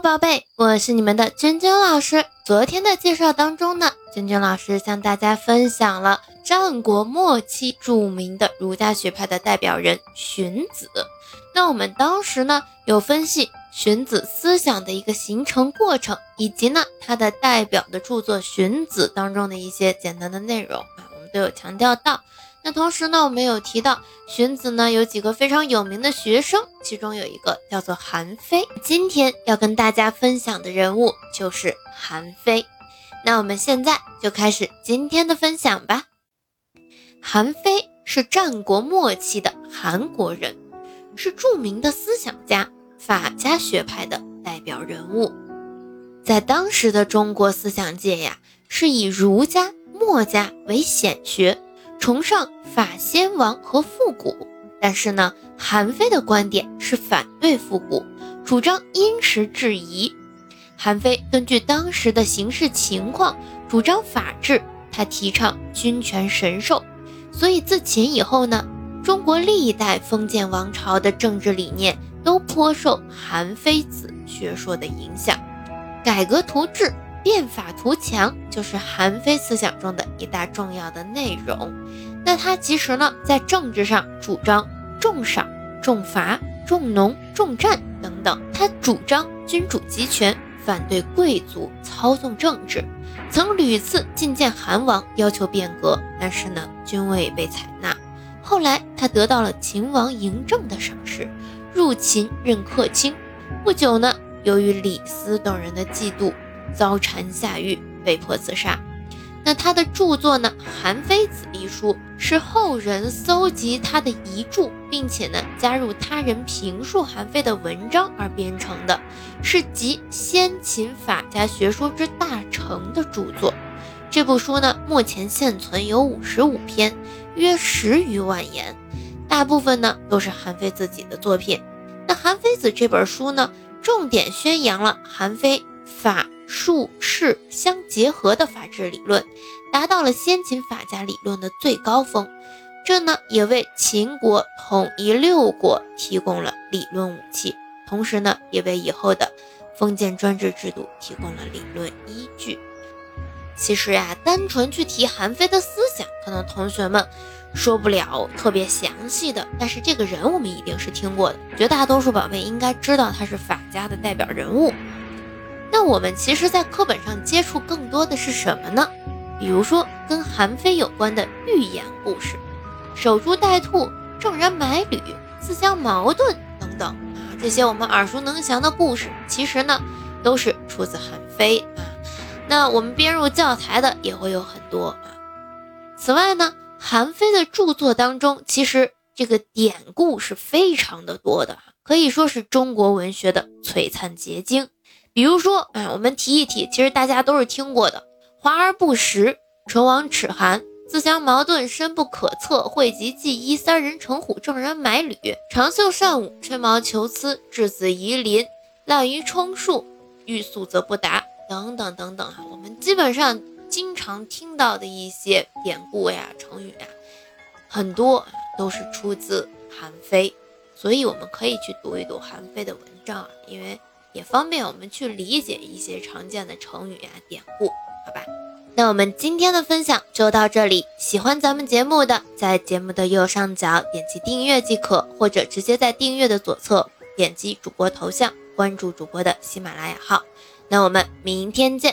宝贝，我是你们的娟娟老师。昨天的介绍当中呢，娟娟老师向大家分享了战国末期著名的儒家学派的代表人荀子。那我们当时呢有分析荀子思想的一个形成过程，以及呢他的代表的著作《荀子》当中的一些简单的内容啊，我们都有强调到。那同时呢，我们有提到荀子呢有几个非常有名的学生，其中有一个叫做韩非。今天要跟大家分享的人物就是韩非。那我们现在就开始今天的分享吧。韩非是战国末期的韩国人，是著名的思想家，法家学派的代表人物。在当时的中国思想界呀，是以儒家、墨家为显学。崇尚法先王和复古，但是呢，韩非的观点是反对复古，主张因时制宜。韩非根据当时的形势情况，主张法治，他提倡君权神授，所以自秦以后呢，中国历代封建王朝的政治理念都颇受韩非子学说的影响，改革图治。变法图强就是韩非思想中的一大重要的内容。那他其实呢，在政治上主张重赏、重罚、重农、重战等等。他主张君主集权，反对贵族操纵政治，曾屡次觐见韩王，要求变革，但是呢，均未被采纳。后来他得到了秦王嬴政的赏识，入秦任客卿。不久呢，由于李斯等人的嫉妒。遭禅下狱，被迫自杀。那他的著作呢，《韩非子》一书是后人搜集他的遗著，并且呢加入他人评述韩非的文章而编成的，是集先秦法家学说之大成的著作。这部书呢，目前现存有五十五篇，约十余万言，大部分呢都是韩非自己的作品。那《韩非子》这本书呢，重点宣扬了韩非法。术士相结合的法治理论，达到了先秦法家理论的最高峰。这呢，也为秦国统一六国提供了理论武器，同时呢，也为以后的封建专制制度提供了理论依据。其实呀，单纯去提韩非的思想，可能同学们说不了特别详细的，但是这个人我们一定是听过的，绝大多数宝贝应该知道他是法家的代表人物。我们其实，在课本上接触更多的是什么呢？比如说跟韩非有关的寓言故事，守株待兔、郑人买履、自相矛盾等等啊，这些我们耳熟能详的故事，其实呢，都是出自韩非啊。那我们编入教材的也会有很多啊。此外呢，韩非的著作当中，其实这个典故是非常的多的，可以说是中国文学的璀璨结晶。比如说，哎，我们提一提，其实大家都是听过的“华而不实”“唇亡齿寒”“自相矛盾”“深不可测”“讳疾忌医”“三人成虎”“郑人买履”“长袖善舞”“吹毛求疵”“稚子疑邻”“滥竽充数”“欲速则不达”等等等等啊，我们基本上经常听到的一些典故呀、成语呀，很多都是出自韩非，所以我们可以去读一读韩非的文章啊，因为。也方便我们去理解一些常见的成语啊、典故，好吧？那我们今天的分享就到这里。喜欢咱们节目的，在节目的右上角点击订阅即可，或者直接在订阅的左侧点击主播头像，关注主播的喜马拉雅号。那我们明天见。